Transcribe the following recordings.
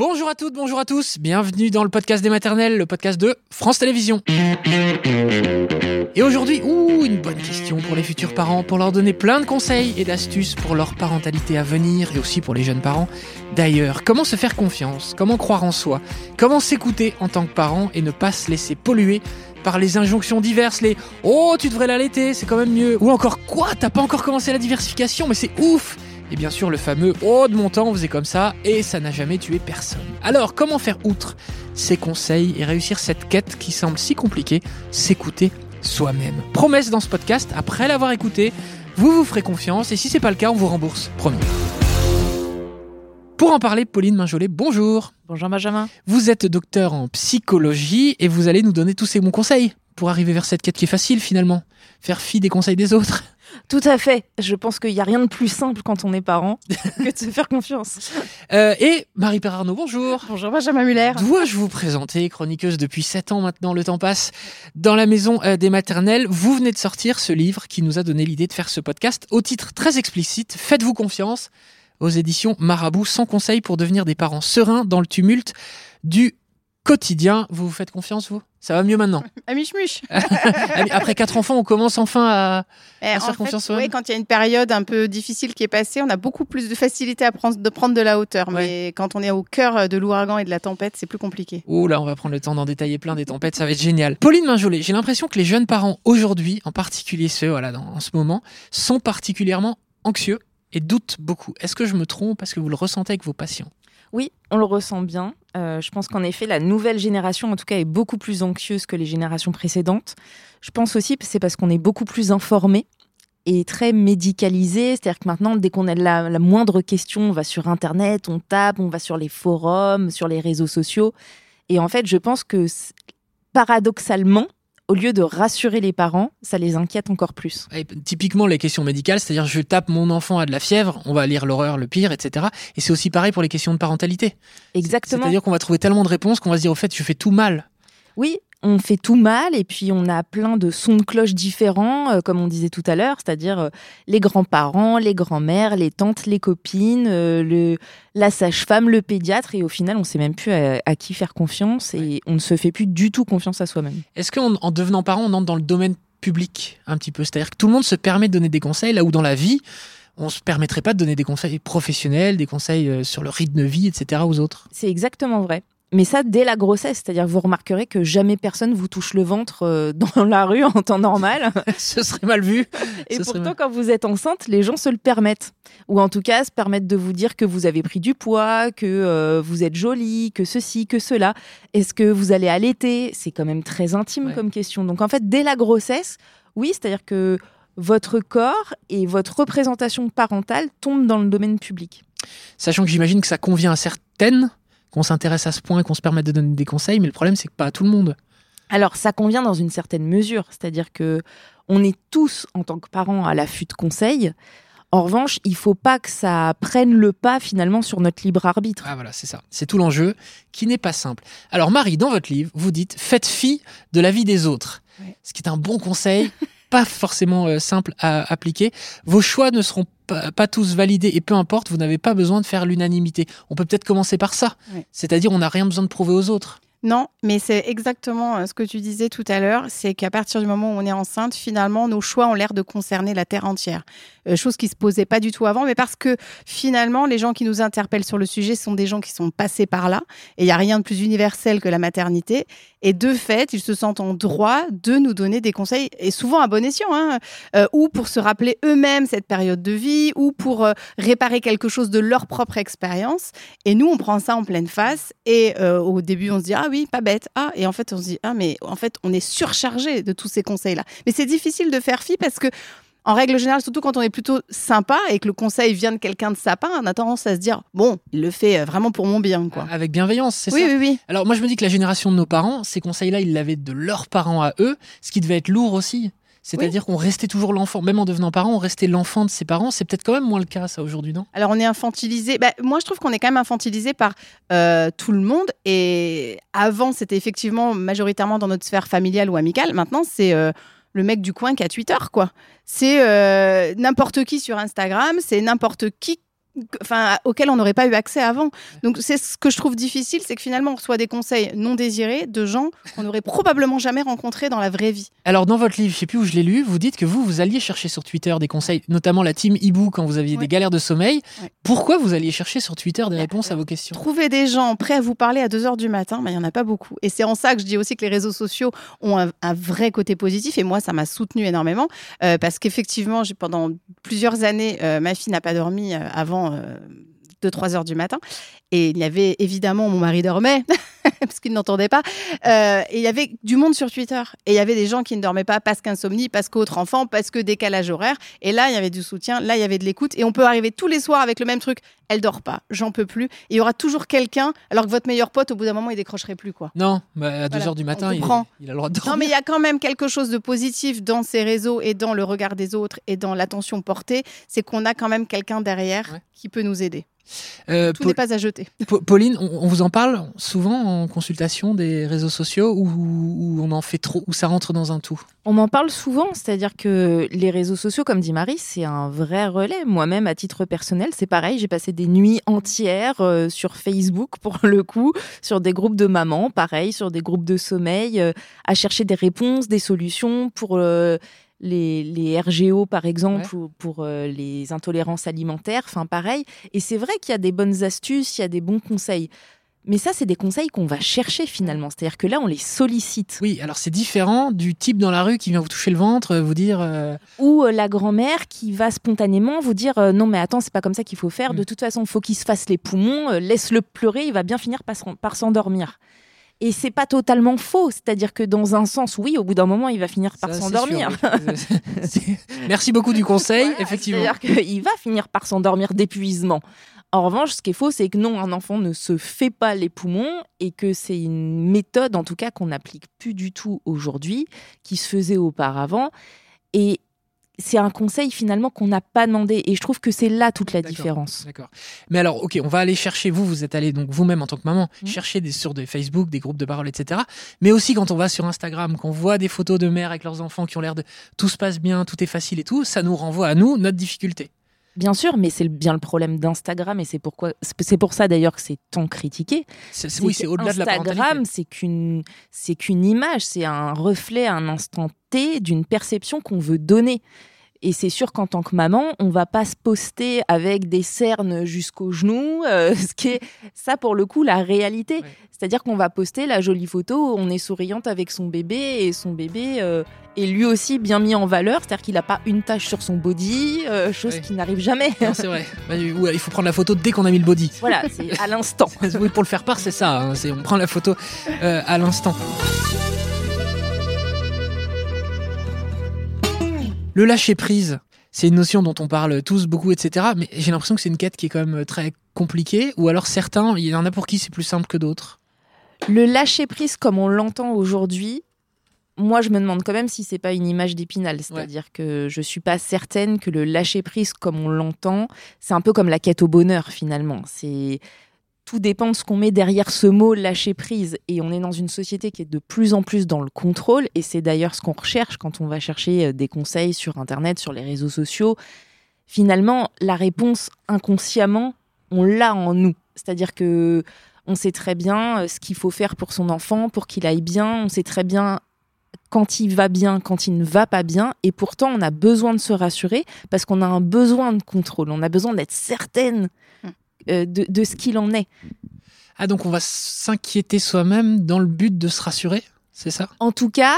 Bonjour à toutes, bonjour à tous, bienvenue dans le podcast des maternelles, le podcast de France Télévisions. Et aujourd'hui, une bonne question pour les futurs parents, pour leur donner plein de conseils et d'astuces pour leur parentalité à venir et aussi pour les jeunes parents. D'ailleurs, comment se faire confiance, comment croire en soi, comment s'écouter en tant que parent et ne pas se laisser polluer par les injonctions diverses, les Oh, tu devrais l'allaiter, c'est quand même mieux. Ou encore Quoi, t'as pas encore commencé la diversification, mais c'est ouf et bien sûr le fameux Oh de mon temps on faisait comme ça et ça n'a jamais tué personne. Alors comment faire outre ces conseils et réussir cette quête qui semble si compliquée, s'écouter soi-même. Promesse dans ce podcast, après l'avoir écouté, vous vous ferez confiance et si c'est pas le cas on vous rembourse, promis. Pour en parler, Pauline Minjolet, bonjour. Bonjour Benjamin. Vous êtes docteur en psychologie et vous allez nous donner tous ces bons conseils pour arriver vers cette quête qui est facile finalement. Faire fi des conseils des autres. Tout à fait. Je pense qu'il n'y a rien de plus simple quand on est parent que de se faire confiance. Euh, et Marie Perarnaud, bonjour. Bonjour Benjamin Muller. Dois-je vous présenter, chroniqueuse depuis 7 ans maintenant, le temps passe, dans la maison euh, des maternelles. Vous venez de sortir ce livre qui nous a donné l'idée de faire ce podcast au titre très explicite, Faites-vous confiance, aux éditions Marabout, sans conseil pour devenir des parents sereins dans le tumulte du quotidien. Vous vous faites confiance, vous? Ça va mieux maintenant Amiche-muche Après quatre enfants, on commence enfin à, Eh, à en faire fait, confiance oui, soi-même quand il y a une période un peu difficile qui est passée, on a beaucoup plus de facilité à prendre, de prendre de la hauteur. Ouais. Mais quand on est au cœur de l'ouragan et de la tempête, c'est plus compliqué. Oh là, on va prendre le temps d'en détailler plein des tempêtes, ça va être génial. Pauline Minjolet, j'ai l'impression que les jeunes parents aujourd'hui, en particulier ceux voilà, dans, en ce moment, sont particulièrement anxieux et doutent beaucoup. Est-ce que je me trompe? Parce que vous le ressentez avec vos patients? Oui, on le ressent bien. Euh, je pense qu'en effet, la nouvelle génération, en tout cas, est beaucoup plus anxieuse que les générations précédentes. Je pense aussi que c'est parce qu'on est beaucoup plus informé et très médicalisé. C'est-à-dire que maintenant, dès qu'on a la, moindre question, on va sur Internet, on tape, on va sur les forums, sur les réseaux sociaux. Et en fait, je pense que paradoxalement, au lieu de rassurer les parents, ça les inquiète encore plus. Et Typiquement les questions médicales, c'est-à-dire je tape mon enfant a de la fièvre, on va lire l'horreur, le pire, etc. Et c'est aussi pareil pour les questions de parentalité. Exactement. C'est-à-dire qu'on va trouver tellement de réponses qu'on va se dire au fait je fais tout mal. Oui, on fait tout mal et puis on a plein de sons de cloche différents, euh, comme on disait tout à l'heure, c'est-à-dire euh, les grands-parents, les grands-mères, les tantes, les copines, euh, le, la sage-femme, le pédiatre, et au final, on sait même plus à, à qui faire confiance et on ne se fait plus du tout confiance à soi-même. Est-ce qu'en en devenant parent, on entre dans le domaine public un petit peu? C'est-à-dire que tout le monde se permet de donner des conseils, là où dans la vie, on se permettrait pas de donner des conseils professionnels, des conseils sur le rythme de vie, etc. aux autres. C'est exactement vrai. Mais ça, dès la grossesse, c'est-à-dire que vous remarquerez que jamais personne vous touche le ventre euh, dans la rue en temps normal. Ce serait mal vu. Et Ce pourtant, mal. quand vous êtes enceinte, les gens se le permettent. Ou en tout cas, se permettent de vous dire que vous avez pris du poids, que euh, vous êtes jolie, que ceci, que cela. Est-ce que vous allez allaiter? C'est quand même très intime Ouais. comme question. Donc en fait, dès la grossesse, oui, c'est-à-dire que votre corps et votre représentation parentale tombent dans le domaine public. Sachant que j'imagine que ça convient à certaines, qu'on s'intéresse à ce point et qu'on se permette de donner des conseils, mais le problème c'est que pas à tout le monde. Alors ça convient dans une certaine mesure, c'est-à-dire que on est tous en tant que parents à l'affût de conseils. En revanche, il faut pas que ça prenne le pas finalement sur notre libre arbitre. Ah voilà, c'est ça. C'est tout l'enjeu qui n'est pas simple. Alors Marie, dans votre livre, vous dites faites fi de la vie des autres. Ouais. Ce qui est un bon conseil, pas forcément euh, simple à appliquer. Vos choix ne seront pas, pas tous validés et peu importe, vous n'avez pas besoin de faire l'unanimité. On peut peut-être commencer par ça. C'est-à-dire on n'a rien besoin de prouver aux autres. Non, mais c'est exactement euh, ce que tu disais tout à l'heure, c'est qu'à partir du moment où on est enceinte, finalement, nos choix ont l'air de concerner la Terre entière. Euh, chose qui se posait pas du tout avant, mais parce que finalement, les gens qui nous interpellent sur le sujet sont des gens qui sont passés par là, et il n'y a rien de plus universel que la maternité. Et de fait, ils se sentent en droit de nous donner des conseils, et souvent à bon escient, hein, euh, ou pour se rappeler eux-mêmes cette période de vie, ou pour euh, réparer quelque chose de leur propre expérience. Et nous, on prend ça en pleine face. Et euh, au début, on se dit ah oui, pas bête. Ah et en fait, on se dit ah mais en fait, on est surchargé de tous ces conseils-là. Mais c'est difficile de faire fi parce que en règle générale, surtout quand on est plutôt sympa et que le conseil vient de quelqu'un de sapin, on a tendance à se dire bon, il le fait euh, vraiment pour mon bien, quoi. Avec bienveillance, c'est Oui, ça oui, oui. Alors moi je me dis que la génération de nos parents, ces conseils-là, ils l'avaient de leurs parents à eux, ce qui devait être lourd aussi. C'est-à-dire qu'on restait toujours l'enfant, même en devenant parent, on restait l'enfant de ses parents. C'est peut-être quand même moins le cas ça aujourd'hui, non? Alors on est infantilisé. Bah, moi je trouve qu'on est quand même infantilisé par euh, tout le monde. Et avant c'était effectivement majoritairement dans notre sphère familiale ou amicale. Maintenant c'est euh, le mec du coin qui a Twitter quoi. C'est euh, n'importe qui sur Instagram. C'est n'importe qui enfin, auxquels on n'aurait pas eu accès avant. Donc c'est ce que je trouve difficile, c'est que finalement on reçoit des conseils non désirés de gens qu'on n'aurait probablement jamais rencontrés dans la vraie vie. Alors dans votre livre, je sais plus où je l'ai lu, vous dites que vous vous alliez chercher sur Twitter des conseils, notamment la team Hibou quand vous aviez Ouais. des galères de sommeil. Ouais. Pourquoi vous alliez chercher sur Twitter des réponses à vos questions? Trouver des gens prêts à vous parler à 2 heures du matin, bah, il n'y en a pas beaucoup. Et c'est en ça que je dis aussi que les réseaux sociaux ont un, un vrai côté positif. Et moi, ça m'a soutenu énormément. euh, parce qu'effectivement, pendant plusieurs années, euh, ma fille n'a pas dormi euh, avant 2-3 heures du matin. Et il y avait évidemment, mon mari dormait, parce qu'il n'entendait pas. Euh, et il y avait du monde sur Twitter. Et il y avait des gens qui ne dormaient pas parce qu'insomnie, parce qu'autre enfant, parce que décalage horaire. Et là, il y avait du soutien, là, il y avait de l'écoute. Et on peut arriver tous les soirs avec le même truc. Elle dort pas, j'en peux plus. Et il y aura toujours quelqu'un, alors que votre meilleur pote, au bout d'un moment, il décrocherait plus, quoi. Non, bah, à 2 Voilà, heures du on matin, il, il a le droit de dormir. Non, mais il y a quand même quelque chose de positif dans ces réseaux et dans le regard des autres et dans l'attention portée. C'est qu'on a quand même quelqu'un derrière Ouais. qui peut nous aider. Euh, Tout n'est pas à jeter. Pa- Pauline, on, on vous en parle souvent en consultation des réseaux sociaux ou ou on en fait trop, ou ça rentre dans un tout? On m'en parle souvent, c'est-à-dire que les réseaux sociaux, comme dit Marie, c'est un vrai relais. Moi-même, à titre personnel, c'est pareil. J'ai passé des nuits entières euh, sur Facebook, pour le coup, sur des groupes de mamans, pareil, sur des groupes de sommeil, euh, à chercher des réponses, des solutions pour euh, les, les RGO, par exemple, ou pour euh, les intolérances alimentaires. Enfin, pareil. Et c'est vrai qu'il y a des bonnes astuces, il y a des bons conseils. Mais ça, c'est des conseils qu'on va chercher finalement. C'est-à-dire que là, on les sollicite. Oui, alors c'est différent du type dans la rue qui vient vous toucher le ventre, vous dire euh, ou euh, la grand-mère qui va spontanément vous dire euh, non mais attends c'est pas comme ça qu'il faut faire Mm. de toute façon il faut qu'il se fasse les poumons euh, laisse-le pleurer il va bien finir par s'endormir et c'est pas totalement faux c'est-à-dire que dans un sens oui au bout d'un moment il va finir par s'endormir oui. Merci beaucoup du conseil, Voilà, effectivement. c'est-à-dire qu'il va finir par s'endormir d'épuisement en revanche, ce qui est faux, c'est que non, un enfant ne se fait pas les poumons et que c'est une méthode, en tout cas, qu'on n'applique plus du tout aujourd'hui, qui se faisait auparavant. Et c'est un conseil finalement qu'on n'a pas demandé. Et je trouve que c'est là toute la différence. D'accord. Mais alors, ok, on va aller chercher, vous, vous êtes allé donc vous-même en tant que maman, Mhm. chercher des, sur des Facebook, des groupes de parole, etc. Mais aussi quand on va sur Instagram, qu'on voit des photos de mères avec leurs enfants qui ont l'air de tout se passe bien, tout est facile et tout, ça nous renvoie à nous notre difficulté. Bien sûr, mais c'est bien le problème d'Instagram et c'est pourquoi c'est pour ça d'ailleurs que c'est tant critiqué. Oui, c'est au-delà de la Instagram, c'est qu'une c'est qu'une image, c'est un reflet, un instant T d'une perception qu'on veut donner. Et c'est sûr qu'en tant que maman, on va pas se poster avec des cernes jusqu'aux genoux, euh, ce qui est ça pour le coup la réalité. Ouais. C'est-à-dire qu'on va poster la jolie photo, où on est souriante avec son bébé et son bébé euh, est lui aussi bien mis en valeur, c'est-à-dire qu'il n'a pas une tache sur son body, euh, chose Ouais. qui n'arrive jamais. C'est vrai. Bah, il faut prendre la photo dès qu'on a mis le body. voilà, c'est à l'instant. Oui, pour le faire part, c'est ça. hein, on prend la photo à l'instant. Le lâcher prise, c'est une notion dont on parle tous beaucoup, etc. Mais j'ai l'impression que c'est une quête qui est quand même très compliquée. Ou alors certains, il y en a pour qui c'est plus simple que d'autres. Le lâcher prise comme on l'entend aujourd'hui, moi je me demande quand même si c'est pas une image d'épinal, c'est-à-dire que je suis pas certaine que le lâcher prise comme on l'entend, c'est un peu comme la quête au bonheur finalement. C'est tout dépend de ce qu'on met derrière ce mot lâcher prise et on est dans une société qui est de plus en plus dans le contrôle et c'est d'ailleurs ce qu'on recherche quand on va chercher euh, des conseils sur internet, sur les réseaux sociaux. Finalement, la réponse inconsciemment, on l'a en nous. C'est-à-dire que on sait très bien euh, ce qu'il faut faire pour son enfant, pour qu'il aille bien. On sait très bien quand il va bien, quand il ne va pas bien. Et pourtant, on a besoin de se rassurer parce qu'on a un besoin de contrôle. On a besoin d'être certaine euh, de, de ce qu'il en est. Ah, donc on va s'inquiéter soi-même dans le but de se rassurer C'est ça? En tout cas,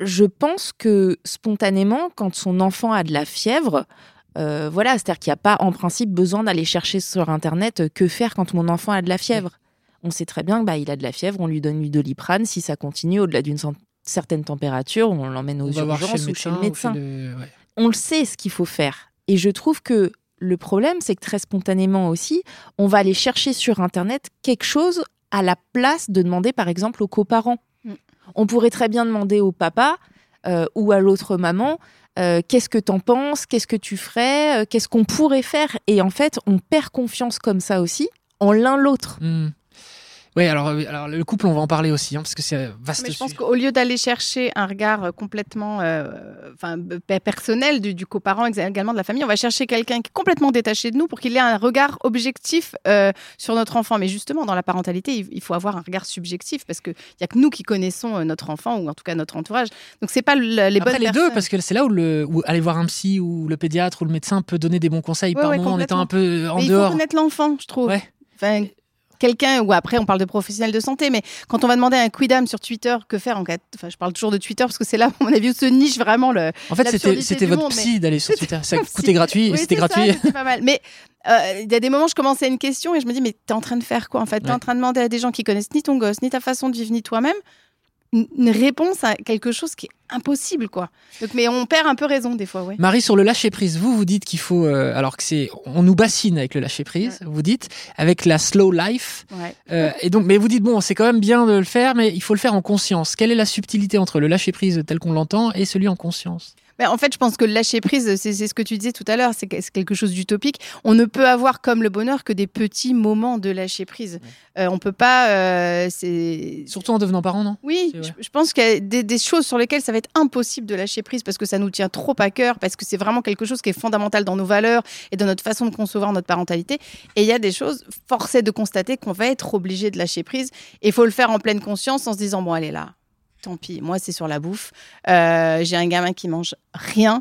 je pense que spontanément, quand son enfant a de la fièvre, euh, voilà, c'est-à-dire qu'il n'y a pas en principe besoin d'aller chercher sur Internet euh, que faire quand mon enfant a de la fièvre. On sait très bien qu'il bah, il a de la fièvre, on lui donne du doliprane. Si ça continue au-delà d'une certaine température, on l'emmène aux On urgences chez ou chez le médecin. médecin. ou chez le- ouais. On le sait ce qu'il faut faire. Et je trouve que le problème, c'est que très spontanément aussi, on va aller chercher sur Internet quelque chose à la place de demander, par exemple, aux coparents. Mm. On pourrait très bien demander au papa euh, ou à l'autre maman. euh, qu'est-ce que t'en penses Qu'est-ce que tu ferais Euh, Qu'est-ce qu'on pourrait faire Et en fait, on perd confiance comme ça aussi en l'un l'autre. Hmm. Oui, alors, euh, alors le couple, on va en parler aussi, hein, parce que c'est vaste. Mais je pense qu'au lieu d'aller chercher un regard euh, complètement euh, enfin, personnel du, du coparent, également de la famille, on va chercher quelqu'un qui est complètement détaché de nous pour qu'il ait un regard objectif euh, sur notre enfant. Mais justement, dans la parentalité, il, il faut avoir un regard subjectif parce qu'il n'y a que nous qui connaissons euh, notre enfant ou en tout cas notre entourage. Donc, c'est pas le- les Après bonnes les deux, parce que c'est là où, le, où aller voir un psy ou le pédiatre ou le médecin peut donner des bons conseils Ouais, par ouais, moment en étant un peu en Mais il faut dehors. connaître l'enfant, je trouve. Ouais. Enfin, quelqu'un, ou après on parle de professionnels de santé, mais quand on va demander à un quidam sur Twitter que faire en cas, enfin je parle toujours de Twitter parce que c'est là, à mon avis, où se niche vraiment le. En fait, c'était votre monde, psy d'aller sur Twitter. Ça coûtait gratuit Oui, c'était ça, gratuit. pas mal. Mais euh, il y a des moments, je commençais une question et je me dis, mais t'es en train de faire quoi en fait? T'es Ouais. en train de demander à des gens qui connaissent ni ton gosse, ni ta façon de vivre, ni toi-même, une réponse à quelque chose qui est impossible, quoi. Donc, mais on perd un peu raison des fois, ouais. Marie, sur le lâcher prise, vous vous dites qu'il faut, euh, alors que c'est, on nous bassine avec le lâcher prise. Vous dites avec la slow life. ouais. Euh, et donc, mais vous dites bon, c'est quand même bien de le faire, mais il faut le faire en conscience. Quelle est la subtilité entre le lâcher prise tel qu'on l'entend et celui en conscience? Ben, en fait, je pense que le lâcher prise, c'est ce que tu disais tout à l'heure, c'est que- c'est quelque chose d'utopique. On ne peut avoir comme le bonheur que des petits moments de lâcher prise. Euh, on peut pas. euh, c'est Surtout en devenant parent, non? Oui, je, je pense qu'il y a des, des choses sur lesquelles ça va être impossible de lâcher prise parce que ça nous tient trop à cœur, parce que c'est vraiment quelque chose qui est fondamental dans nos valeurs et dans notre façon de concevoir notre parentalité. Et il y a des choses, force est de constater qu'on va être obligé de lâcher prise. Et il faut le faire en pleine conscience en se disant, bon, allez là, tant pis, moi c'est sur la bouffe. Euh, J'ai un gamin qui mange rien.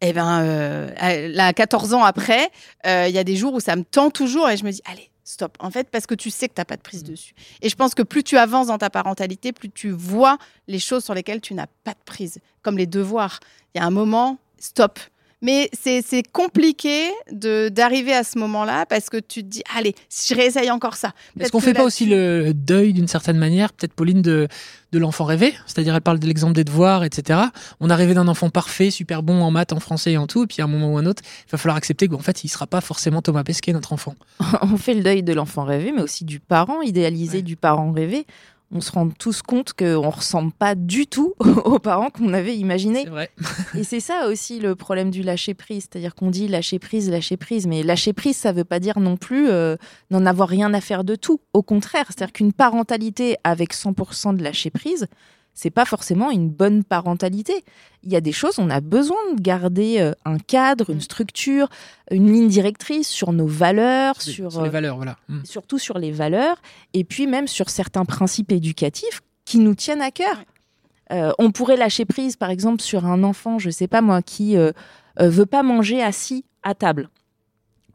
Et ben euh, là, 14 ans après, euh, il y a des jours où ça me tend toujours et je me dis, allez, stop. En fait, parce que tu sais que tu n'as pas de prise dessus. Et je pense que plus tu avances dans ta parentalité, plus tu vois les choses sur lesquelles tu n'as pas de prise, comme les devoirs. Il y a un moment, stop. Mais c'est c'est compliqué de- d'arriver à ce moment-là parce que tu te dis, allez, si je réessaye encore ça. Est-ce qu'on que fait pas aussi le deuil d'une certaine manière, peut-être Pauline, de, de l'enfant rêvé C'est-à-dire, elle parle de l'exemple des devoirs, etc. On a rêvé d'un enfant parfait, super bon en maths, en français et en tout, et puis à un moment ou un autre, il va falloir accepter qu'en fait, il sera pas forcément Thomas Pesquet, notre enfant. on fait le deuil de l'enfant rêvé, mais aussi du parent idéalisé, Ouais. du parent rêvé. On se rend tous compte qu'on ressemble pas du tout aux parents qu'on avait imaginés. Vrai. Et c'est ça aussi le problème du lâcher prise, c'est-à-dire qu'on dit lâcher prise, lâcher prise, mais lâcher prise, ça veut pas dire non plus euh, n'en avoir rien à faire de tout. Au contraire, c'est-à-dire qu'une parentalité avec 100% de lâcher prise, c'est pas forcément une bonne parentalité. Il y a des choses, on a besoin de garder euh, un cadre, une structure, une ligne directrice sur nos valeurs, sur, Sur les euh, valeurs, voilà. Mm. surtout sur les valeurs, et puis même sur certains principes éducatifs qui nous tiennent à cœur. Euh, on pourrait lâcher prise, par exemple, sur un enfant, je sais pas moi, qui euh, euh, veut pas manger assis à table.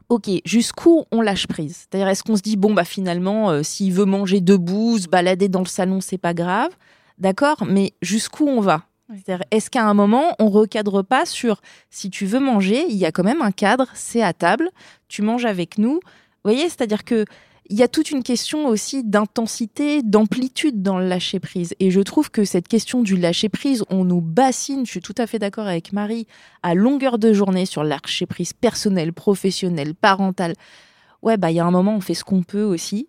Ok, jusqu'où on lâche prise? C'est-à-dire, est-ce qu'on se dit, bon, bah finalement, euh, s'il veut manger debout, se balader dans le salon, c'est pas grave? D'accord, mais jusqu'où on va? C'est-à-dire, est-ce qu'à un moment, on recadre pas sur si tu veux manger, il y a quand même un cadre, c'est à table, tu manges avec nous. Vous voyez, c'est-à-dire que il y a toute une question aussi d'intensité, d'amplitude dans le lâcher prise. Et je trouve que cette question du lâcher prise, on nous bassine, je suis tout à fait d'accord avec Marie, à longueur de journée sur le lâcher prise personnel, professionnel, parental. Ouais, bah il y a un moment, on fait ce qu'on peut aussi.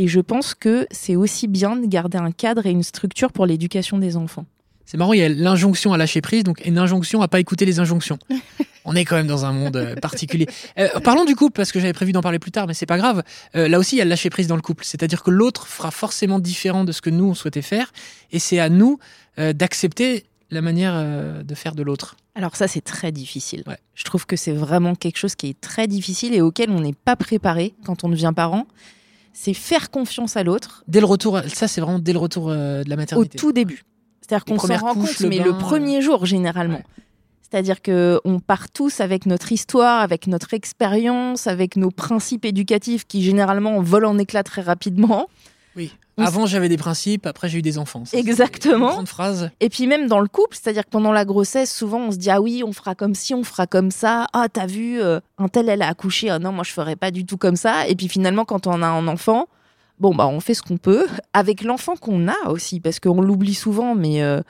Et je pense que c'est aussi bien de garder un cadre et une structure pour l'éducation des enfants. C'est marrant, il y a l'injonction à lâcher prise, donc une injonction à pas écouter les injonctions. On est quand même dans un monde euh, particulier. Euh, parlons du couple, parce que j'avais prévu d'en parler plus tard, mais c'est pas grave. Euh, là aussi, il y a le lâcher prise dans le couple. C'est-à-dire que l'autre fera forcément différent de ce que nous, on souhaitait faire. Et c'est à nous euh, d'accepter la manière de faire de l'autre. Alors ça, c'est très difficile. Ouais. Je trouve que c'est vraiment quelque chose qui est très difficile et auquel on n'est pas préparé quand on devient parent. C'est faire confiance à l'autre Dès le retour, ça c'est vraiment dès le retour euh, de la au maternité. tout début. C'est-à-dire qu'on s'en rend compte, le mais bain, le premier jour généralement. Ouais. C'est-à-dire que on part tous avec notre histoire, avec notre expérience, avec nos principes éducatifs qui généralement volent en éclats très rapidement. Avant j'avais des principes, après j'ai eu des enfants. Ça, Exactement. Une grande phrase. Et puis même dans le couple, c'est-à-dire que pendant la grossesse, souvent on se dit ah oui, on fera comme ci, on fera comme ça. Ah t'as vu, euh, un tel elle a accouché, ah non moi je ferais pas du tout comme ça. Et puis finalement quand on a un enfant, bon bah on fait ce qu'on peut avec l'enfant qu'on a aussi, parce qu'on l'oublie souvent, mais euh,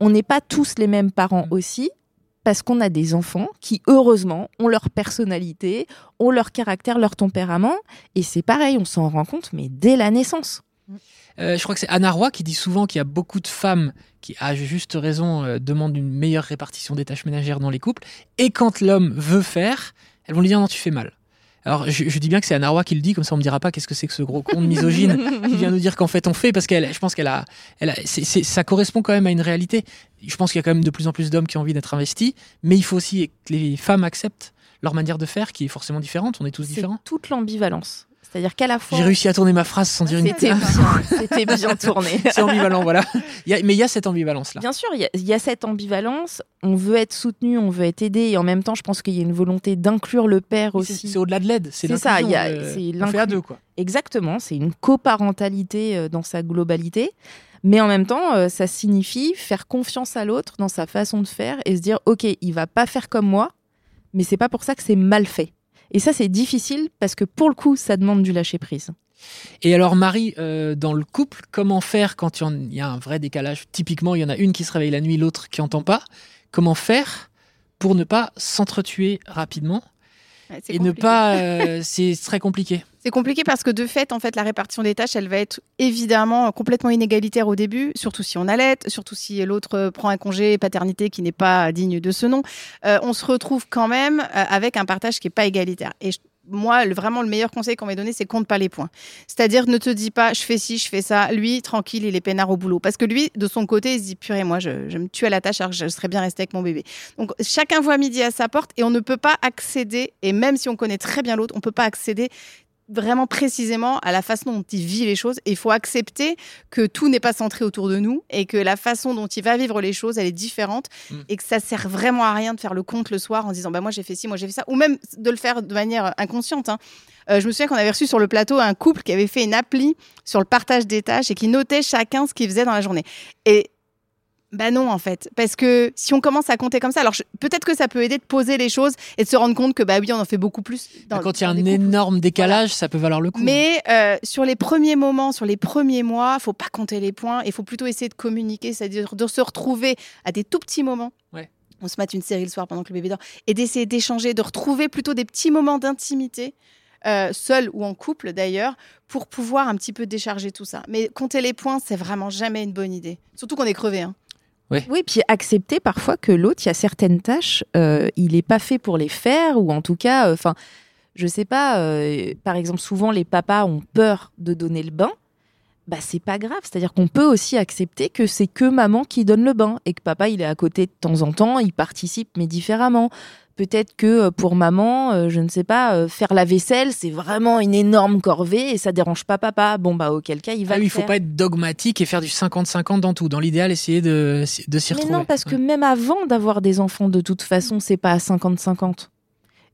on n'est pas tous les mêmes parents Mm. aussi. Parce qu'on a des enfants qui, heureusement, ont leur personnalité, ont leur caractère, leur tempérament. Et c'est pareil, on s'en rend compte, mais dès la naissance. Euh, je crois que c'est Anna Roy qui dit souvent qu'il y a beaucoup de femmes qui, à juste raison, euh, demandent une meilleure répartition des tâches ménagères dans les couples. Et quand l'homme veut faire, elles vont lui dire non, tu fais mal. Alors, je, je dis bien que c'est Anarwa qui le dit, comme ça on me dira pas qu'est-ce que c'est que ce gros con de misogyne qui vient nous dire qu'en fait on fait, parce qu'elle, je pense qu'elle a, elle a ça correspond quand même à une réalité. Je pense qu'il y a quand même de plus en plus d'hommes qui ont envie d'être investis, mais il faut aussi que les femmes acceptent leur manière de faire, qui est forcément différente. On est tous différents. toute l'ambivalence. C'est-à-dire qu'à la fois. J'ai réussi à tourner ma phrase sans dire une C'était bien, c'était bien tourné. C'est ambivalent, voilà. Il y a- mais il y a cette ambivalence-là. Bien sûr, il y, a- il y a cette ambivalence. On veut être soutenu, on veut être aidé, et en même temps, je pense qu'il y a une volonté d'inclure le père aussi. c'est au-delà de l'aide, c'est ça, y a- euh, c'est on fait à deux, quoi. Exactement, c'est une coparentalité euh, dans sa globalité. Mais en même temps, euh, ça signifie faire confiance à l'autre dans sa façon de faire et se dire, ok, il va pas faire comme moi, mais c'est pas pour ça que c'est mal fait. Et ça, c'est difficile parce que pour le coup, ça demande du lâcher prise. Et alors, Marie, euh, dans le couple, comment faire quand il y a un vrai décalage? Typiquement, il y en a une qui se réveille la nuit, l'autre qui entend pas. Comment faire pour ne pas s'entretuer rapidement? Ouais, et ne pas. euh, c'est très compliqué. C'est compliqué parce que de fait, en fait, la répartition des tâches, elle va être évidemment complètement inégalitaire au début, surtout si on allait, surtout si l'autre euh, prend un congé paternité qui n'est pas digne de ce nom. Euh, on se retrouve quand même euh, avec un partage qui n'est pas égalitaire. Et moi, le- vraiment, le meilleur conseil qu'on m'ait donné, c'est compte pas les points. C'est-à-dire, ne te dis pas, je fais ci, je fais ça. Lui, tranquille, il est peinard au boulot. Parce que lui, de son côté, il se dit, purée, moi, je, je me tue à la tâche alors que je serais bien resté avec mon bébé. Donc, chacun voit midi à sa porte et on ne peut pas accéder, et même si on connaît très bien l'autre, on peut pas accéder vraiment précisément à la façon dont il vit les choses. Et il faut accepter que tout n'est pas centré autour de nous et que la façon dont il va vivre les choses, elle est différente Mm. et que ça sert vraiment à rien de faire le compte le soir en disant bah moi j'ai fait ci, moi j'ai fait ça, ou même de le faire de manière inconsciente. hein. Euh, je me souviens qu'on avait reçu sur le plateau un couple qui avait fait une appli sur le partage des tâches et qui notait chacun ce qu'il faisait dans la journée. Et bah non en fait, parce que si on commence à compter comme ça, alors je- peut-être que ça peut aider de poser les choses et de se rendre compte que bah oui on en fait beaucoup plus. dans- quand il y a un couples. énorme décalage, ça peut valoir le coup. Mais euh, sur les premiers moments, sur les premiers mois, faut pas compter les points. Il faut plutôt essayer de communiquer, c'est-à-dire de se retrouver à des tout petits moments. Ouais. On se mate une série le soir pendant que le bébé dort et d'essayer d'échanger, de retrouver plutôt des petits moments d'intimité. Euh, seul ou en couple d'ailleurs, pour pouvoir un petit peu décharger tout ça. Mais compter les points, c'est vraiment jamais une bonne idée. Surtout qu'on est crevé. Hein. Oui, puis accepter parfois que l'autre, il y a certaines tâches, euh, il n'est pas fait pour les faire, ou en tout cas, enfin, je sais pas, euh, par exemple, souvent les papas ont peur de donner le bain. Bah, c'est pas grave, c'est-à-dire qu'on peut aussi accepter que c'est que maman qui donne le bain et que papa il est à côté de temps en temps, il participe mais différemment. Peut-être que euh, pour maman, euh, je ne sais pas, euh, faire la vaisselle, c'est vraiment une énorme corvée et ça dérange pas papa. Bon bah auquel cas il va Ah oui, il faut faire. pas être dogmatique et faire du 50-50 dans tout. Dans l'idéal, essayer de, de s'y Mais retrouver. non, parce que même avant d'avoir des enfants, de toute façon, c'est pas à 50-50.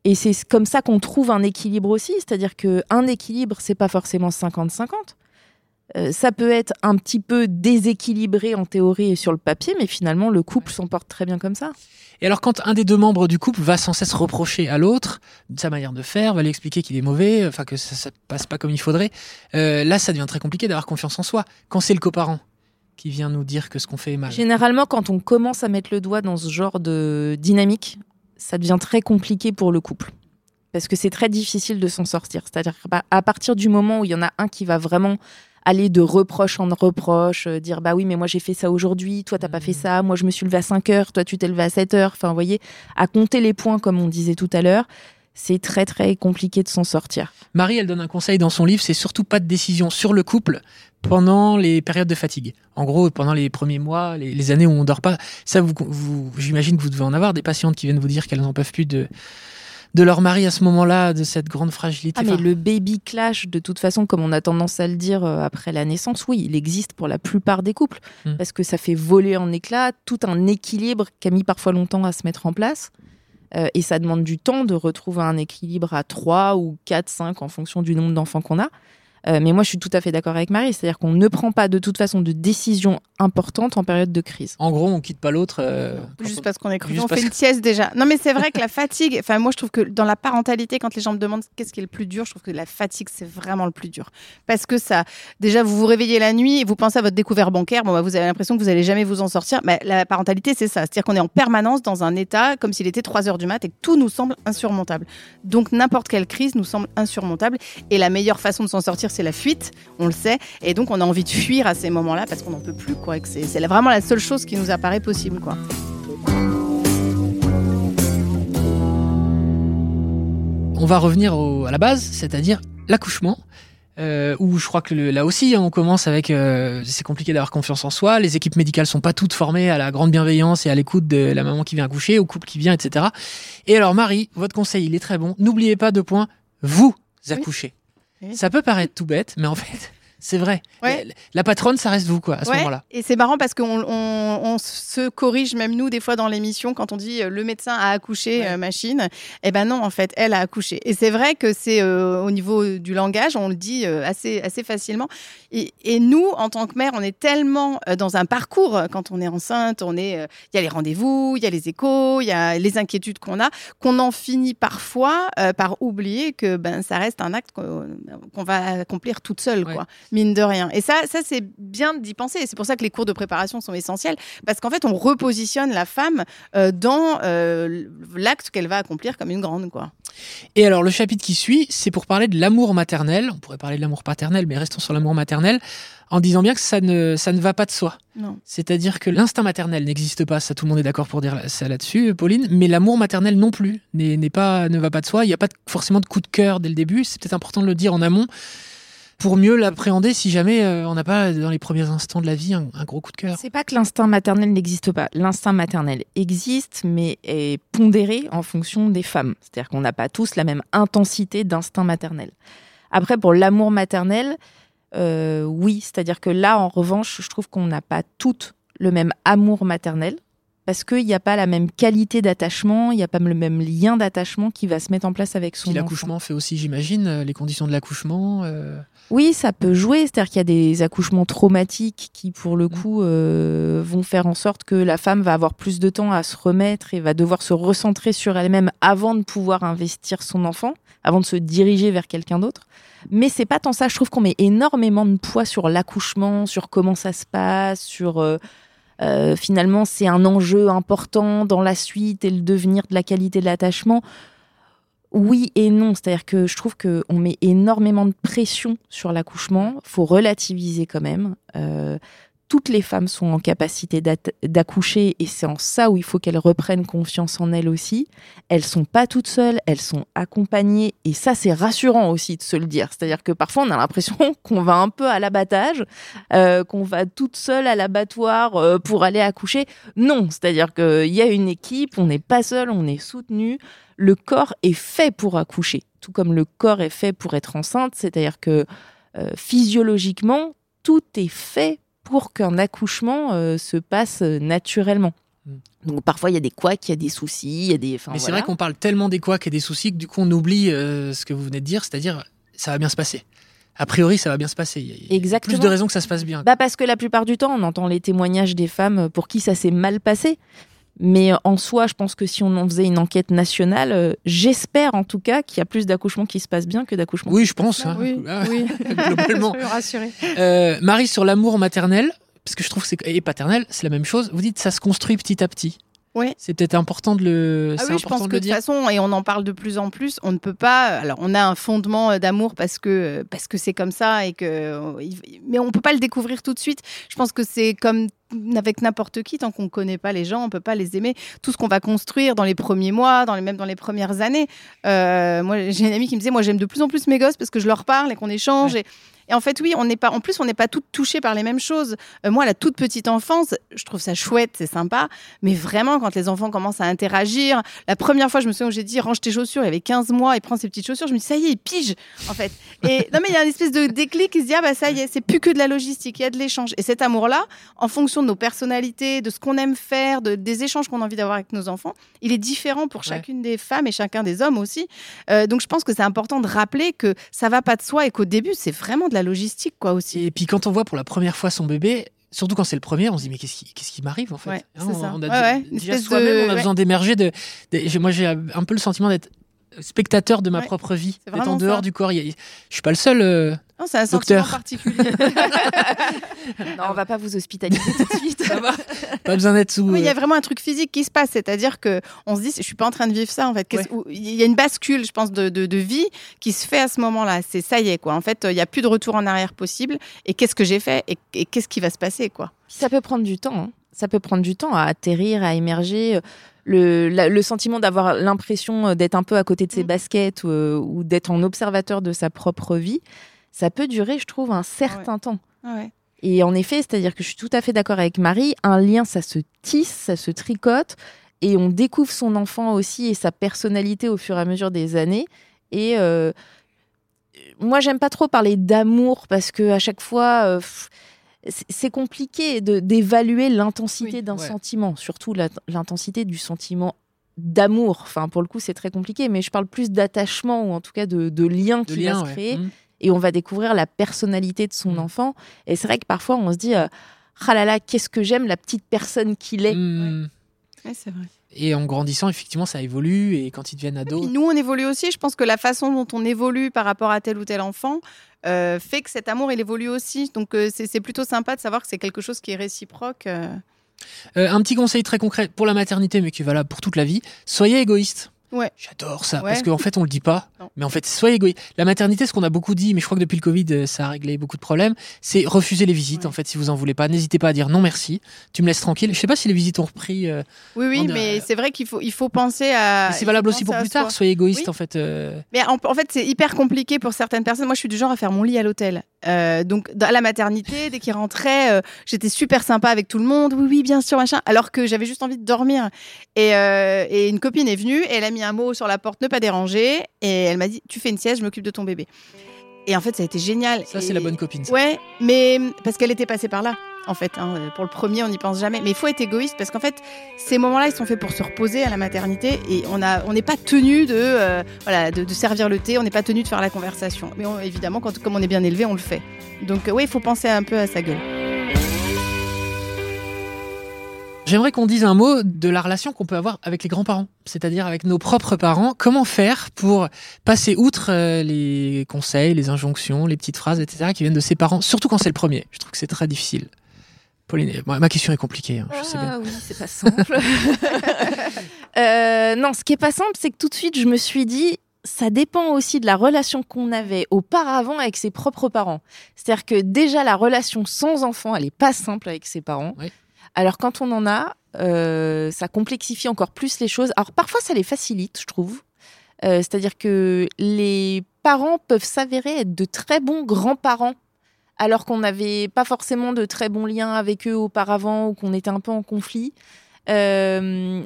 Et c'est comme ça qu'on trouve un équilibre aussi. C'est-à-dire qu'un équilibre, c'est pas forcément 50-50. Euh, ça peut être un petit peu déséquilibré en théorie et sur le papier, mais finalement, le couple s'en porte très bien comme ça. Et alors, quand un des deux membres du couple va sans cesse reprocher à l'autre sa manière de faire, va lui expliquer qu'il est mauvais, enfin que ça, ça passe pas comme il faudrait, euh, là, ça devient très compliqué d'avoir confiance en soi. Quand c'est le coparent qui vient nous dire que ce qu'on fait est mal. Généralement, quand on commence à mettre le doigt dans ce genre de dynamique, ça devient très compliqué pour le couple. Parce que c'est très difficile de s'en sortir. C'est-à-dire qu'à partir du moment où il y en a un qui va vraiment aller de reproche en reproche, euh, dire bah oui, mais moi j'ai fait ça aujourd'hui, toi t'as pas fait ça, moi je me suis levé à 5 heures, toi tu t'es levé à 7 heures. Enfin, vous voyez, à compter les points, comme on disait tout à l'heure, c'est très très compliqué de s'en sortir. Marie, elle donne un conseil dans son livre, c'est surtout pas de décision sur le couple pendant les périodes de fatigue. En gros, pendant les premiers mois, les, les années où on dort pas. Ça, vous, vous j'imagine que vous devez en avoir des patientes qui viennent vous dire qu'elles n'en peuvent plus de de leur mari à ce moment-là, de cette grande fragilité. Ah, mais Enfin, le baby clash, de toute façon, comme on a tendance à le dire euh, après la naissance, oui, il existe pour la plupart des couples. Mm. Parce que ça fait voler en éclats tout un équilibre qui a mis parfois longtemps à se mettre en place. Euh, et ça demande du temps de retrouver un équilibre à 3 ou 4, 5 en fonction du nombre d'enfants qu'on a. Euh, mais moi, je suis tout à fait d'accord avec Marie. C'est-à-dire qu'on ne prend pas de toute façon de décision importante en période de crise. En gros, on quitte pas l'autre. euh, Juste on- parce qu'on est Juste on fait une sieste déjà. Non, mais c'est vrai que la fatigue, enfin, moi, je trouve que dans la parentalité, quand les gens me demandent qu'est-ce qui est le plus dur, je trouve que la fatigue, c'est vraiment le plus dur. Parce que ça, déjà, vous vous réveillez la nuit et vous pensez à votre découvert bancaire, bon, bah, vous avez l'impression que vous allez jamais vous en sortir. Mais la parentalité, c'est ça. C'est-à-dire qu'on est en permanence dans un état comme s'il était 3 heures du mat et que tout nous semble insurmontable. Donc, n'importe quelle crise nous semble insurmontable. Et la meilleure façon de s'en sortir, c'est la fuite, on le sait. Et donc, on a envie de fuir à ces moments-là parce qu'on n'en peut plus, quoi. C'est vraiment la seule chose qui nous apparaît possible, quoi. on va revenir à la base, c'est-à-dire l'accouchement. Euh, où je crois que là aussi hein, on commence avec euh, c'est compliqué d'avoir confiance en soi les équipes médicales sont pas toutes formées à la grande bienveillance et à l'écoute de la maman qui vient accoucher au couple qui vient etc et alors Marie votre conseil il est très bon n'oubliez pas deux points vous accouchez ça peut paraître tout bête mais en fait c'est vrai. La, patronne, ça reste vous, quoi, à ce moment-là. Et c'est marrant parce qu'on on, se corrige, même nous, des fois dans l'émission, quand on dit euh, le médecin a accouché, euh, machine. Eh ben non, en fait, elle a accouché. Et c'est vrai que c'est euh, au niveau du langage, on le dit assez, assez facilement. Et, et, nous, en tant que mère, on est tellement dans un parcours quand on est enceinte, on est, il y a les rendez-vous, il y a les échos, il y a les inquiétudes qu'on a, qu'on en finit parfois par oublier que ben ça reste un acte qu'on va accomplir toute seule, quoi mine de rien. Et ça, ça c'est bien d'y penser. C'est pour ça que les cours de préparation sont essentiels, parce qu'en fait, on repositionne la femme euh, dans euh, l'acte qu'elle va accomplir comme une grande, quoi. Et alors, le chapitre qui suit, c'est pour parler de l'amour maternel. On pourrait parler de l'amour paternel, mais restons sur l'amour maternel en disant bien que ça ne, ça ne va pas de soi. C'est-à-dire que l'instinct maternel n'existe pas, ça tout le monde est d'accord pour dire ça là-dessus, Pauline, mais l'amour maternel non plus n'est pas, ne va pas de soi. Il n'y a pas forcément de coup de cœur dès le début, c'est peut-être important de le dire en amont pour mieux l'appréhender si jamais euh, on n'a pas dans les premiers instants de la vie un, gros coup de cœur. C'est pas que l'instinct maternel n'existe pas. L'instinct maternel existe, mais est pondéré en fonction des femmes. C'est-à-dire qu'on n'a pas tous la même intensité d'instinct maternel. Après, pour l'amour maternel, euh, oui, c'est-à-dire que là, en revanche, je trouve qu'on n'a pas toutes le même amour maternel parce qu'il n'y a pas la même qualité d'attachement, il n'y a pas le même lien d'attachement qui va se mettre en place avec son enfant. L'accouchement fait aussi, j'imagine, euh, les conditions de l'accouchement. Euh. Oui, ça peut jouer, c'est-à-dire qu'il y a des accouchements traumatiques qui, pour le mm. coup, euh, vont faire en sorte que la femme va avoir plus de temps à se remettre et va devoir se recentrer sur elle-même avant de pouvoir investir son enfant, avant de se diriger vers quelqu'un d'autre. Mais c'est pas tant ça. Je trouve qu'on met énormément de poids sur l'accouchement, sur comment ça se passe, sur euh, finalement, c'est un enjeu important dans la suite et le devenir de la qualité de l'attachement. Oui et non, c'est-à-dire que je trouve qu'on met énormément de pression sur l'accouchement. faut relativiser quand même. Euh, toutes les femmes sont en capacité d'accoucher et c'est en ça où il faut qu'elles reprennent confiance en elles aussi. Elles sont pas toutes seules, elles sont accompagnées et ça c'est rassurant aussi de se le dire. C'est-à-dire que parfois on a l'impression qu'on va un peu à l'abattage, euh, qu'on va toute seule à l'abattoir euh, pour aller accoucher. Non, c'est-à-dire qu'il y a une équipe, on n'est pas seul, on est soutenu. Le corps est fait pour accoucher, tout comme le corps est fait pour être enceinte. C'est-à-dire que euh, physiologiquement, tout est fait pour qu'un accouchement euh, se passe euh, naturellement. Hmm. Donc parfois il y a des couacs, il y a des soucis, il y a des. Mais c'est vrai qu'on parle tellement des couacs et des soucis que du coup on oublie euh, ce que vous venez de dire, c'est-à-dire ça va bien se passer. A priori, ça va bien se passer. Il y a Exactement. plus de raisons que ça se passe bien. Bah parce que la plupart du temps, on entend les témoignages des femmes pour qui ça s'est mal passé. Mais en soi, je pense que si on en faisait une enquête nationale, euh, j'espère en tout cas qu'il y a plus d'accouchements qui se passent bien que d'accouchements. Oui, je pense. Hein. Oui, ah, oui. globalement. Euh, Marie, sur l'amour maternel, parce que je trouve que c'est et paternel, c'est la même chose. Vous dites ça se construit petit à petit. Oui. C'est peut-être important de le. Ah oui, je pense que de toute façon, et on en parle de plus en plus, on ne peut pas. Alors, on a un fondement euh, d'amour parce que avec n'importe qui, tant qu'on ne connaît pas les gens, on peut pas les aimer. Tout ce qu'on va construire dans les premiers mois, dans les, même dans les premières années. Euh, moi, j'ai une amie qui me disait, moi, j'aime de plus en plus mes gosses parce que je leur parle et qu'on échange. Et, et en fait, oui, on n'est pas. En plus, on n'est pas toutes touchées par les mêmes choses. Euh, moi, la toute petite enfance, je trouve ça chouette, c'est sympa. Mais vraiment, quand les enfants commencent à interagir, la première fois, je me souviens où j'ai dit range tes chaussures. Il y avait 15 mois, il prend ses petites chaussures. Je me dis ça y est, il pige en fait. Et non, mais il y a une espèce de déclic qui se dit ah bah ça y est, c'est plus que de la logistique, il y a de l'échange. Et cet amour-là, en fonction de nos personnalités, de ce qu'on aime faire, de, des échanges qu'on a envie d'avoir avec nos enfants, il est différent pour chacune des femmes et chacun des hommes aussi. Euh, donc je pense que c'est important de rappeler que ça va pas de soi et qu'au début, c'est vraiment de la logistique, quoi, aussi. Et puis quand on voit pour la première fois son bébé, surtout quand c'est le premier, on se dit mais qu'est-ce qui, qu'est-ce qui m'arrive en fait? Hein, on, a déjà soi-même, on a besoin d'émerger. De, moi j'ai un peu le sentiment d'être spectateur de ma propre vie, d'être en dehors du corps. Je suis pas le seul. Euh, non, c'est un docteur. particulier. non, on va pas vous hospitaliser tout de suite. pas besoin d'être sous. Oui, il y a euh, vraiment un truc physique qui se passe, c'est-à-dire que on se dit, je suis pas en train de vivre ça en fait. Il y a une bascule, je pense, de, de, vie qui se fait à ce moment-là. C'est ça y est quoi. En fait, il y a plus de retour en arrière possible. Et qu'est-ce que j'ai fait et, qu'est-ce qui va se passer quoi? Ça peut prendre du temps. Hein. Ça peut prendre du temps à atterrir, à émerger. Le, la- le sentiment d'avoir l'impression euh, d'être un peu à côté de ses Mm. baskets ou, euh, ou d'être en observateur de sa propre vie, ça peut durer, je trouve, un certain temps. Ouais. Et en effet, c'est-à-dire que je suis tout à fait d'accord avec Marie, un lien, ça se tisse, ça se tricote, et on découvre son enfant aussi et sa personnalité au fur et à mesure des années. Et euh, moi, j'aime pas trop parler d'amour parce que à chaque fois, euh, c'est- compliqué d'évaluer l'intensité Oui, d'un ouais. sentiment, surtout l'intensité du sentiment d'amour. Enfin, pour le coup, c'est très compliqué, mais je parle plus d'attachement ou en tout cas de, de lien De qui lien, va se créer Mm. et on va découvrir la personnalité de son Mm. enfant. Et c'est vrai que parfois on se dit, euh, ah là là, qu'est-ce que j'aime la petite personne qu'il est. Mm. Ouais, c'est vrai. Et en grandissant, effectivement, ça évolue. Et quand ils deviennent ados, nous, on évolue aussi. Je pense que la façon dont on évolue par rapport à tel ou tel enfant euh, fait que cet amour, il évolue aussi. Donc, euh, c'est plutôt sympa de savoir que c'est quelque chose qui est réciproque. Euh, un petit conseil très concret pour la maternité, mais qui est valable pour toute la vie soyez égoïste. Ouais. J'adore ça, Ouais. parce qu'en fait, on le dit pas. Non. Mais en fait, soyez égoïste. La maternité, ce qu'on a beaucoup dit, mais je crois que depuis le Covid, euh, ça a réglé beaucoup de problèmes, c'est refuser les visites. Ouais. En fait, si vous en voulez pas, n'hésitez pas à dire non merci. Tu me laisses tranquille. Je sais pas si les visites ont repris. euh, Oui, oui, On mais c'est vrai qu'il faut, il faut penser à. c'est valable aussi pour plus tard. Soyez égoïste, Oui. en fait. euh, Mais en, en fait, c'est hyper compliqué pour certaines personnes. Moi, je suis du genre à faire mon lit à l'hôtel. Euh, donc, à la maternité, dès qu'il rentrait, euh, j'étais super sympa avec tout le monde. Oui, oui, bien sûr, machin. Alors que j'avais juste envie de dormir. Et, euh, et une copine est venue et elle a mis un mot sur la porte, ne pas déranger. Et elle m'a dit, tu fais une sieste, je m'occupe de ton bébé. Et en fait, ça a été génial. Ça, Et- c'est la bonne copine. ça. Ouais, mais parce qu'elle était passée par là, en fait. hein. Pour le premier, on n'y pense jamais. Mais il faut être égoïste parce qu'en fait, ces moments-là, ils sont faits pour se reposer à la maternité et on a, on n'est pas tenu de, euh, voilà, de, servir le thé, on n'est pas tenu de faire la conversation. Mais évidemment, comme on est bien élevé, on le fait. Donc, euh, oui, il faut penser un peu à sa gueule. J'aimerais qu'on dise un mot de la relation qu'on peut avoir avec les grands-parents, c'est-à-dire avec nos propres parents. Comment faire pour passer outre euh, les conseils, les injonctions, les petites phrases, etc., qui viennent de ses parents, surtout quand c'est le premier? Je trouve que c'est très difficile. Pauline, ma question est compliquée, hein, je sais bien. Ah oui, c'est pas simple. Euh, non, ce qui est pas simple, c'est que tout de suite, je me suis dit, ça dépend aussi de la relation qu'on avait auparavant avec ses propres parents. C'est-à-dire que déjà, la relation sans enfant, elle est pas simple avec ses parents. Oui. Alors quand on en a, euh, ça complexifie encore plus les choses. Alors parfois, ça les facilite, je trouve. Euh, C'est-à-dire que les parents peuvent s'avérer être de très bons grands-parents alors qu'on n'avait pas forcément de très bons liens avec eux auparavant ou qu'on était un peu en conflit. Euh,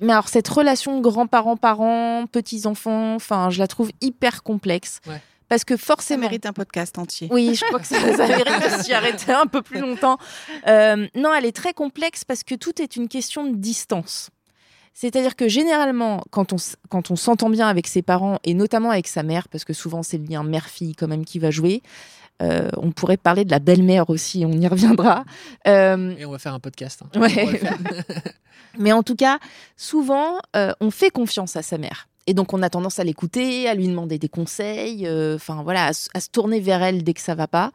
mais alors cette relation grands-parents-parents, petits-enfants, enfin, je la trouve hyper complexe. Ouais. Parce que Ça forcément... mérite un podcast entier. Oui, je crois que ça, ça mérite de s'y arrêter un peu plus longtemps. Euh, non, elle est très complexe parce que tout est une question de distance. C'est-à-dire que généralement, quand on, quand on s'entend bien avec ses parents, et notamment avec sa mère, parce que souvent c'est le lien mère-fille quand même qui va jouer, euh, on pourrait parler de la belle-mère aussi, on y reviendra. Euh, Et on va faire un podcast. hein. Ouais. Mais en tout cas, souvent, euh, on fait confiance à sa mère. Et donc, on a tendance à l'écouter, à lui demander des conseils, enfin voilà, à, se tourner vers elle dès que ça va pas.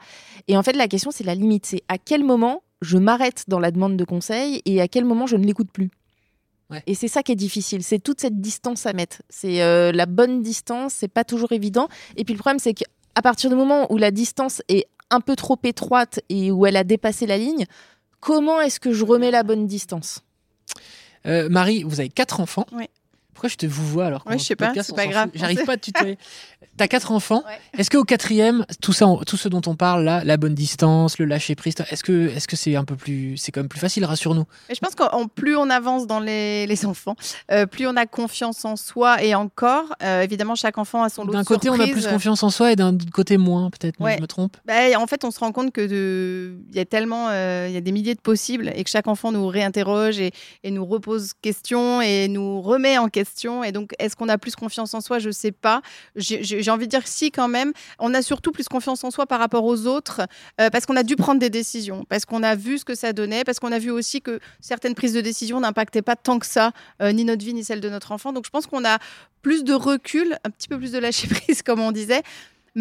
Et en fait, la question, c'est la limite. C'est à quel moment je m'arrête dans la demande de conseils et à quel moment je ne l'écoute plus? Ouais. Et c'est ça qui est difficile, c'est toute cette distance à mettre. C'est euh, la bonne distance, c'est pas toujours évident. Et puis le problème, c'est qu'à partir du moment où la distance est un peu trop étroite et où elle a dépassé la ligne, comment est-ce que je remets la bonne distance? Euh, Marie, vous avez quatre enfants. Oui. Pourquoi je te vous vois alors Ouais, je sais pas, c'est pas grave. J'arrive pas à te tutoyer. T'as quatre enfants. Ouais. Est-ce qu'au quatrième, tout ça, tout ce dont on parle là, la bonne distance, le lâcher prise, est-ce que, est-ce que c'est un peu plus, c'est quand même plus facile, rassure-nous. Je pense qu'en plus on avance dans les, les enfants, euh, plus on a confiance en soi et encore, euh, évidemment, chaque enfant a son lot D'un côté, on a plus confiance en soi et d'un côté moins, peut-être. Ouais. Je me trompe. Bah, en fait, on se rend compte que de... il y a tellement, euh, il y a des milliers de possibles et que chaque enfant nous réinterroge et, et nous repose question et nous remet en question. Et donc, est-ce qu'on a plus confiance en soi? Je sais pas. J'ai envie de dire si quand même. On a surtout plus confiance en soi par rapport aux autres euh, parce qu'on a dû prendre des décisions, parce qu'on a vu ce que ça donnait, parce qu'on a vu aussi que certaines prises de décision n'impactaient pas tant que ça euh, ni notre vie ni celle de notre enfant. Donc, je pense qu'on a plus de recul, un petit peu plus de lâcher prise, comme on disait.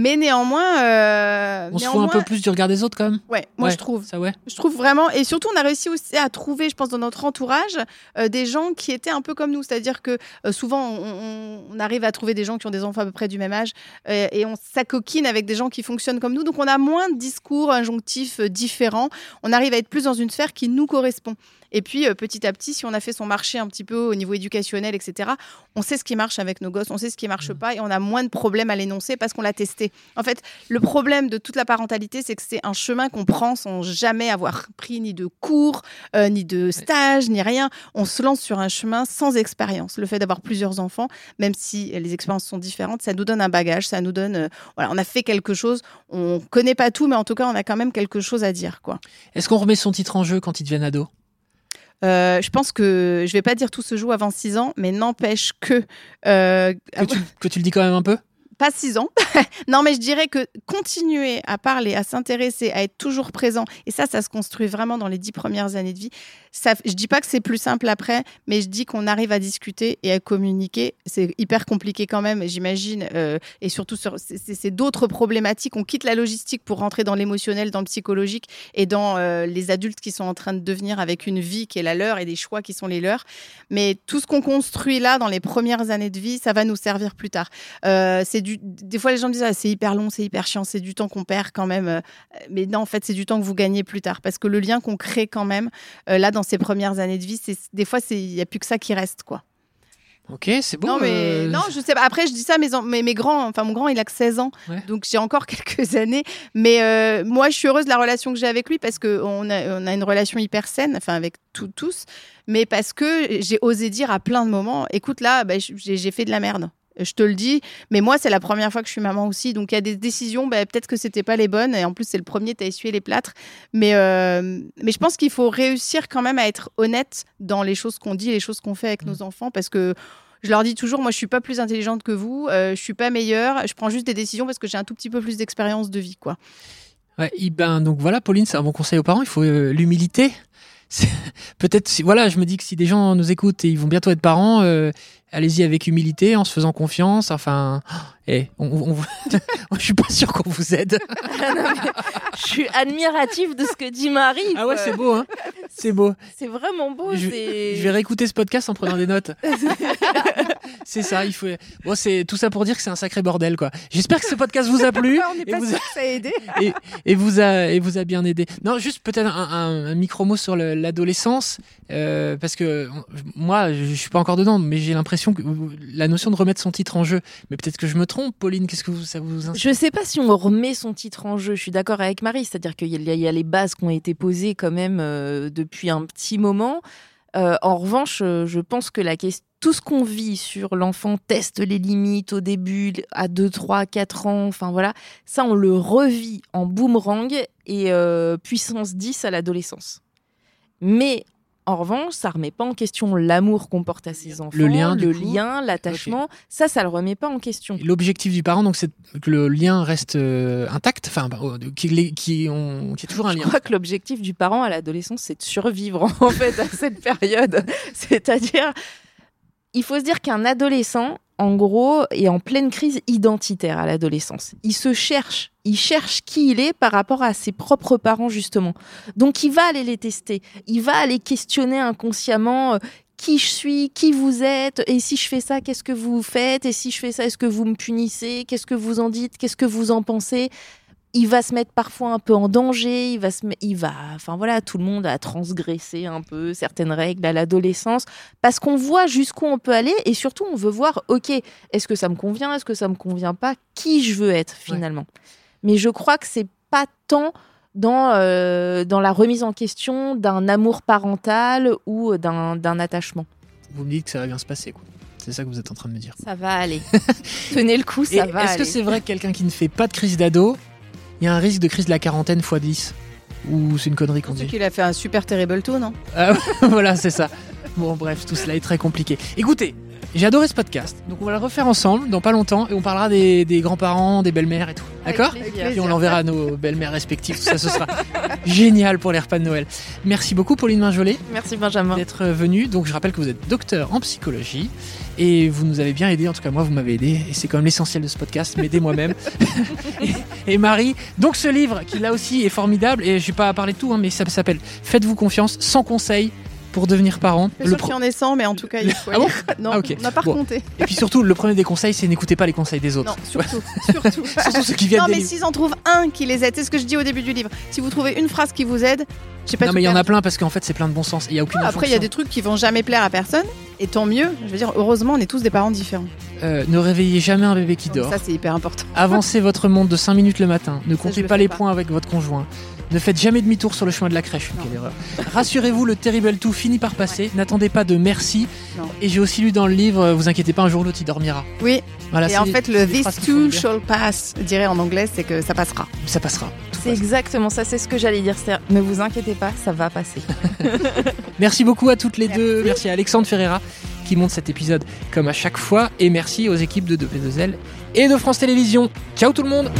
Mais néanmoins, euh, On se fout un peu plus du regard des autres quand même. Ouais, moi Ouais. je trouve. Ça ouais. Je trouve vraiment, et surtout, on a réussi aussi à trouver, je pense, dans notre entourage, euh, des gens qui étaient un peu comme nous. C'est-à-dire que euh, souvent, on, on- arrive à trouver des gens qui ont des enfants à peu près du même âge, et on s'acoquine avec des gens qui fonctionnent comme nous. Donc, on a moins de discours injonctifs différents. On arrive à être plus dans une sphère qui nous correspond. Et puis, euh, petit à petit, si on a fait son marché un petit peu au niveau éducationnel, etc., on sait ce qui marche avec nos gosses, on sait ce qui marche pas, et on a moins de problèmes à l'énoncer parce qu'on l'a testé. En fait, le problème de toute la parentalité, c'est que c'est un chemin qu'on prend sans jamais avoir pris ni de cours, euh, ni de stage, ni rien. On se lance sur un chemin sans expérience. Le fait d'avoir plusieurs enfants, même si les expériences sont différentes, ça nous donne un bagage, ça nous donne, euh, voilà, on a fait quelque chose. On connaît pas tout, mais en tout cas, on a quand même quelque chose à dire, quoi. Est-ce qu'on remet son titre en jeu quand ils deviennent ados Euh, je pense que je vais pas dire tout se joue avant 6 ans, mais n'empêche que euh, que tu, que tu le dis quand même un peu? Pas 6 ans. non, mais je dirais que continuer à parler, à s'intéresser, à être toujours présent, et ça, ça se construit vraiment dans les 10 premières années de vie. Ça, je dis pas que c'est plus simple après, mais je dis qu'on arrive à discuter et à communiquer. C'est hyper compliqué quand même, j'imagine, euh, et surtout sur c'est- c'est c'est d'autres problématiques. On quitte la logistique pour rentrer dans l'émotionnel, dans le psychologique et dans euh, les adultes qui sont en train de devenir avec une vie qui est la leur et des choix qui sont les leurs. Mais tout ce qu'on construit là dans les premières années de vie, ça va nous servir plus tard. Euh, c'est du, des fois les gens me disent ah, c'est hyper long, c'est hyper chiant, c'est du temps qu'on perd quand même. Euh, Mais non, en fait, c'est du temps que vous gagnez plus tard parce que le lien qu'on crée quand même euh, là dans ces premières années de vie, c'est des fois il y a plus que ça qui reste quoi. Ok, c'est bon. non mais euh, non, je sais pas. Après, je dis ça, en- mes, mes grands, enfin mon grand, il a que 16 ans, Ouais. donc j'ai encore quelques années. Mais euh, moi, je suis heureuse de la relation que j'ai avec lui parce que on a, on a une relation hyper saine, enfin avec tout- tous, mais parce que j'ai osé dire à plein de moments, écoute là, bah, j'ai fait de la merde. Je te le dis, mais moi c'est la première fois que je suis maman aussi, donc il y a des décisions, bah, peut-être que c'était pas les bonnes, et en plus c'est le premier, t'as essuyé les plâtres, mais euh, mais je pense qu'il faut réussir quand même à être honnête dans les choses qu'on dit, les choses qu'on fait avec nos enfants, parce que je leur dis toujours, moi, je suis pas plus intelligente que vous, euh, je suis pas meilleure, je prends juste des décisions parce que j'ai un tout petit peu plus d'expérience de vie, quoi. Ouais, eh ben, donc voilà, Pauline, c'est un bon conseil aux parents. Il faut euh, l'humilité. Peut-être, si, voilà, je me dis que si des gens nous écoutent et ils vont bientôt être parents, euh, allez-y avec humilité, en se faisant confiance. Enfin, eh, on, on- je suis pas sûr qu'on vous aide. Je suis admirative de ce que dit Marie. Ah ouais, c'est beau, hein C'est beau. C'est vraiment beau. Je, vais réécouter ce podcast en prenant des notes. c'est ça, il faut. Bon, c'est tout ça pour dire que c'est un sacré bordel, quoi. J'espère que ce podcast vous a plu On et pas vous ça a aidé. et, et vous a et vous a bien aidé. Non, juste peut-être un, un- un micro mot sur le- l'adolescence, euh, parce que moi, je, suis pas encore dedans, mais j'ai l'impression que la notion de remettre son titre en jeu. Mais peut-être que je me trompe, Pauline. Qu'est-ce que vous, ça vous inspire Je sais pas si on remet son titre en jeu. Je suis d'accord avec Marie, c'est-à-dire qu'il y, a- les bases qui ont été posées quand même euh, depuis un petit moment. Euh, en revanche, euh, je pense que la question, tout ce qu'on vit sur l'enfant teste les limites au début, à 2, 3, 4 ans, enfin voilà, ça on le revit en boomerang et puissance 10 à l'adolescence. Mais en revanche, ça remet pas en question l'amour qu'on porte à ses enfants, Le lien, le l'attachement. Ça, ça le remet pas en question. L'objectif du parent, donc, c'est que le lien reste euh, intact, enfin, bah, euh, qu'il on- qu'il y ait toujours un Je lien. crois que l'objectif du parent à l'adolescence, c'est de survivre en fait à cette période. C'est-à-dire, il faut se dire qu'un adolescent, en gros, est en pleine crise identitaire à l'adolescence. Il se cherche, il cherche qui il est par rapport à ses propres parents justement. Donc il va aller les tester, il va aller questionner inconsciemment. euh, qui je suis, qui vous êtes, et si je fais ça, qu'est-ce que vous faites, et si je fais ça, est-ce que vous me punissez, qu'est-ce que vous en dites, qu'est-ce que vous en pensez il va se mettre parfois un peu en danger, il va se, il va, enfin voilà, tout le monde a transgressé un peu certaines règles à l'adolescence parce qu'on voit jusqu'où on peut aller et surtout on veut voir, ok, est-ce que ça me convient, est-ce que ça me convient pas, qui je veux être finalement. Mais je crois que c'est pas tant dans euh, dans la remise en question d'un amour parental ou d'un d'un attachement. Vous me dites que ça va bien se passer, quoi. C'est ça que vous êtes en train de me dire. Ça va aller. Tenez le coup, Et ça va Est-ce que c'est vrai que quelqu'un qui ne fait pas de crise d'ado, il y a un risque de crise de la quarantaine x 10 Ou c'est une connerie qu'on C'est dit qu'il a fait un super terrible taux, non? Ah, voilà, c'est ça. Bon, bref, tout cela est très compliqué. Écoutez, J'ai adoré ce podcast. Donc on va le refaire ensemble dans pas longtemps et on parlera des, des grands-parents, des belles-mères et tout. D'accord. Puis on l'enverra à nos belles-mères respectives. Tout ça, ce sera génial pour les repas de Noël. Merci beaucoup, Pauline Marjolais, Merci Benjamin. d'être venue. Donc je rappelle que vous êtes docteur en psychologie et vous nous avez bien aidé. En tout cas, moi, vous m'avez aidé et c'est quand même l'essentiel de ce podcast, m'aider moi-même. et, et Marie, donc ce livre qui là aussi est formidable et je vais pas parler de tout, hein, mais ça s'appelle Faites-vous confiance, sans conseil pour devenir parent. Je suis Le pro- ait 100, mais en tout cas, il faut. Ah bon non, Ah, on n'a pas Bon. recompté. Et puis surtout, le premier des conseils, c'est n'écoutez pas les conseils des autres. Non, surtout, surtout. Surtout ceux qui viennent Non, mais s'ils en trouvent un qui les aide, c'est ce que je dis au début du livre. Si vous trouvez une phrase qui vous aide, j'ai pas Non, mais il y en a plein parce qu'en fait, c'est plein de bon sens. Il y a aucune Après, il y a des trucs qui vont jamais plaire à personne, et tant mieux. Je veux dire, heureusement, on est tous des parents différents. Euh, ne réveillez jamais un bébé qui Donc dort. ça, c'est hyper important. Avancez votre monde de 5 minutes le matin. Ne comptez je pas les pas. points avec votre conjoint. Ne faites jamais demi-tour sur le chemin de la crèche. Quelle erreur. Rassurez-vous, le terrible tout finit par passer. N'attendez pas de merci. Non. Et j'ai aussi lu dans le livre, euh, vous inquiétez pas, un jour ou l'autre il dormira. Oui, Voilà, et en fait, le this too shall pass, je dirais en anglais, c'est que ça passera. Ça passera. C'est passe. exactement ça, c'est ce que j'allais dire. Ne vous inquiétez pas, ça va passer. Merci beaucoup à toutes les Merci. deux. Merci à Alexandre Ferreira qui monte cet épisode comme à chaque fois. Et merci aux équipes de 2P2L et de France Télévisions. Ciao tout le monde